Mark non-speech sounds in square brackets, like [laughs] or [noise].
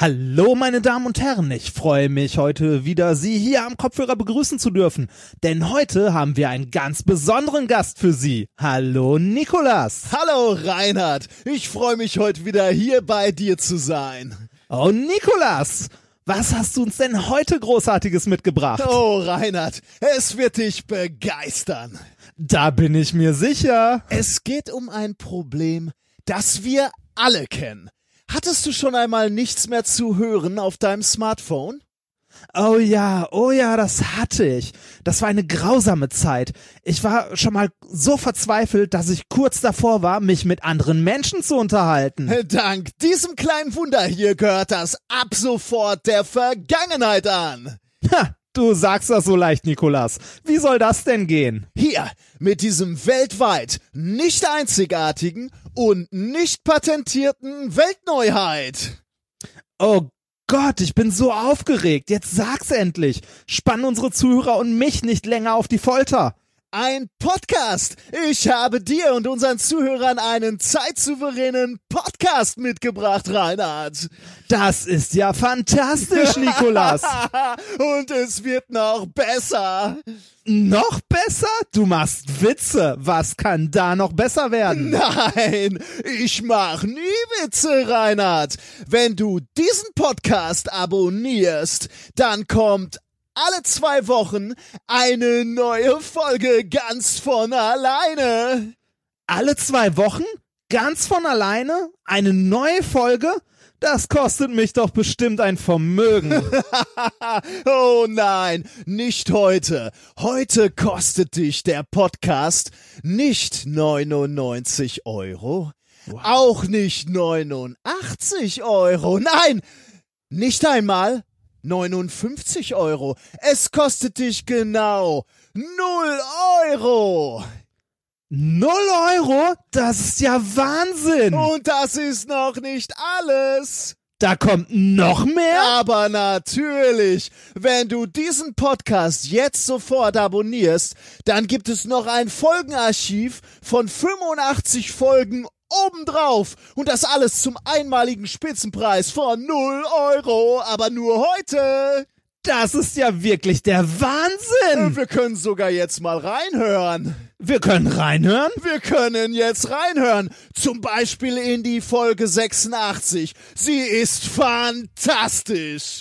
Hallo meine Damen und Herren, ich freue mich heute wieder Sie hier am Kopfhörer begrüßen zu dürfen, denn heute haben wir einen ganz besonderen Gast für Sie. Hallo Nikolas. Hallo Reinhard, ich freue mich heute wieder hier bei dir zu sein. Oh Nikolas, was hast du uns denn heute großartiges mitgebracht? Oh Reinhard, es wird dich begeistern. Da bin ich mir sicher. Es geht um ein Problem, das wir alle kennen. Hattest du schon einmal nichts mehr zu hören auf deinem Smartphone? Oh ja, oh ja, das hatte ich. Das war eine grausame Zeit. Ich war schon mal so verzweifelt, dass ich kurz davor war, mich mit anderen Menschen zu unterhalten. [laughs] Dank diesem kleinen Wunder hier gehört das ab sofort der Vergangenheit an. Ha, Du sagst das so leicht, Nikolas. Wie soll das denn gehen? Hier, mit diesem weltweit nicht einzigartigen und nicht patentierten Weltneuheit. Oh Gott, ich bin so aufgeregt. Jetzt sag's endlich. Spann unsere Zuhörer und mich nicht länger auf die Folter. Ein Podcast. Ich habe dir und unseren Zuhörern einen zeitsouveränen Podcast mitgebracht, Reinhard. Das ist ja fantastisch, [laughs] Nikolas. und es wird noch besser. Noch besser? Du machst Witze. Was kann da noch besser werden? Nein, ich mach nie Witze, Reinhard. Wenn du diesen Podcast abonnierst, dann kommt alle zwei Wochen eine neue Folge ganz von alleine. Alle zwei Wochen? Ganz von alleine? Eine neue Folge? Das kostet mich doch bestimmt ein Vermögen. [laughs] oh nein, nicht heute. Heute kostet dich der Podcast nicht 99 Euro. Wow. Auch nicht 89 Euro. Nein, nicht einmal 59 Euro. Es kostet dich genau 0 Euro. 0 Euro? Das ist ja Wahnsinn. Und das ist noch nicht alles. Da kommt noch mehr? Aber natürlich. Wenn du diesen Podcast jetzt sofort abonnierst, dann gibt es noch ein Folgenarchiv von 85 Folgen obendrauf. Und das alles zum einmaligen Spitzenpreis von 0 Euro, aber nur heute. Das ist ja wirklich der Wahnsinn. Wir können sogar jetzt mal reinhören. Wir können reinhören? Wir können jetzt reinhören. Zum Beispiel in die Folge 86. Sie ist fantastisch.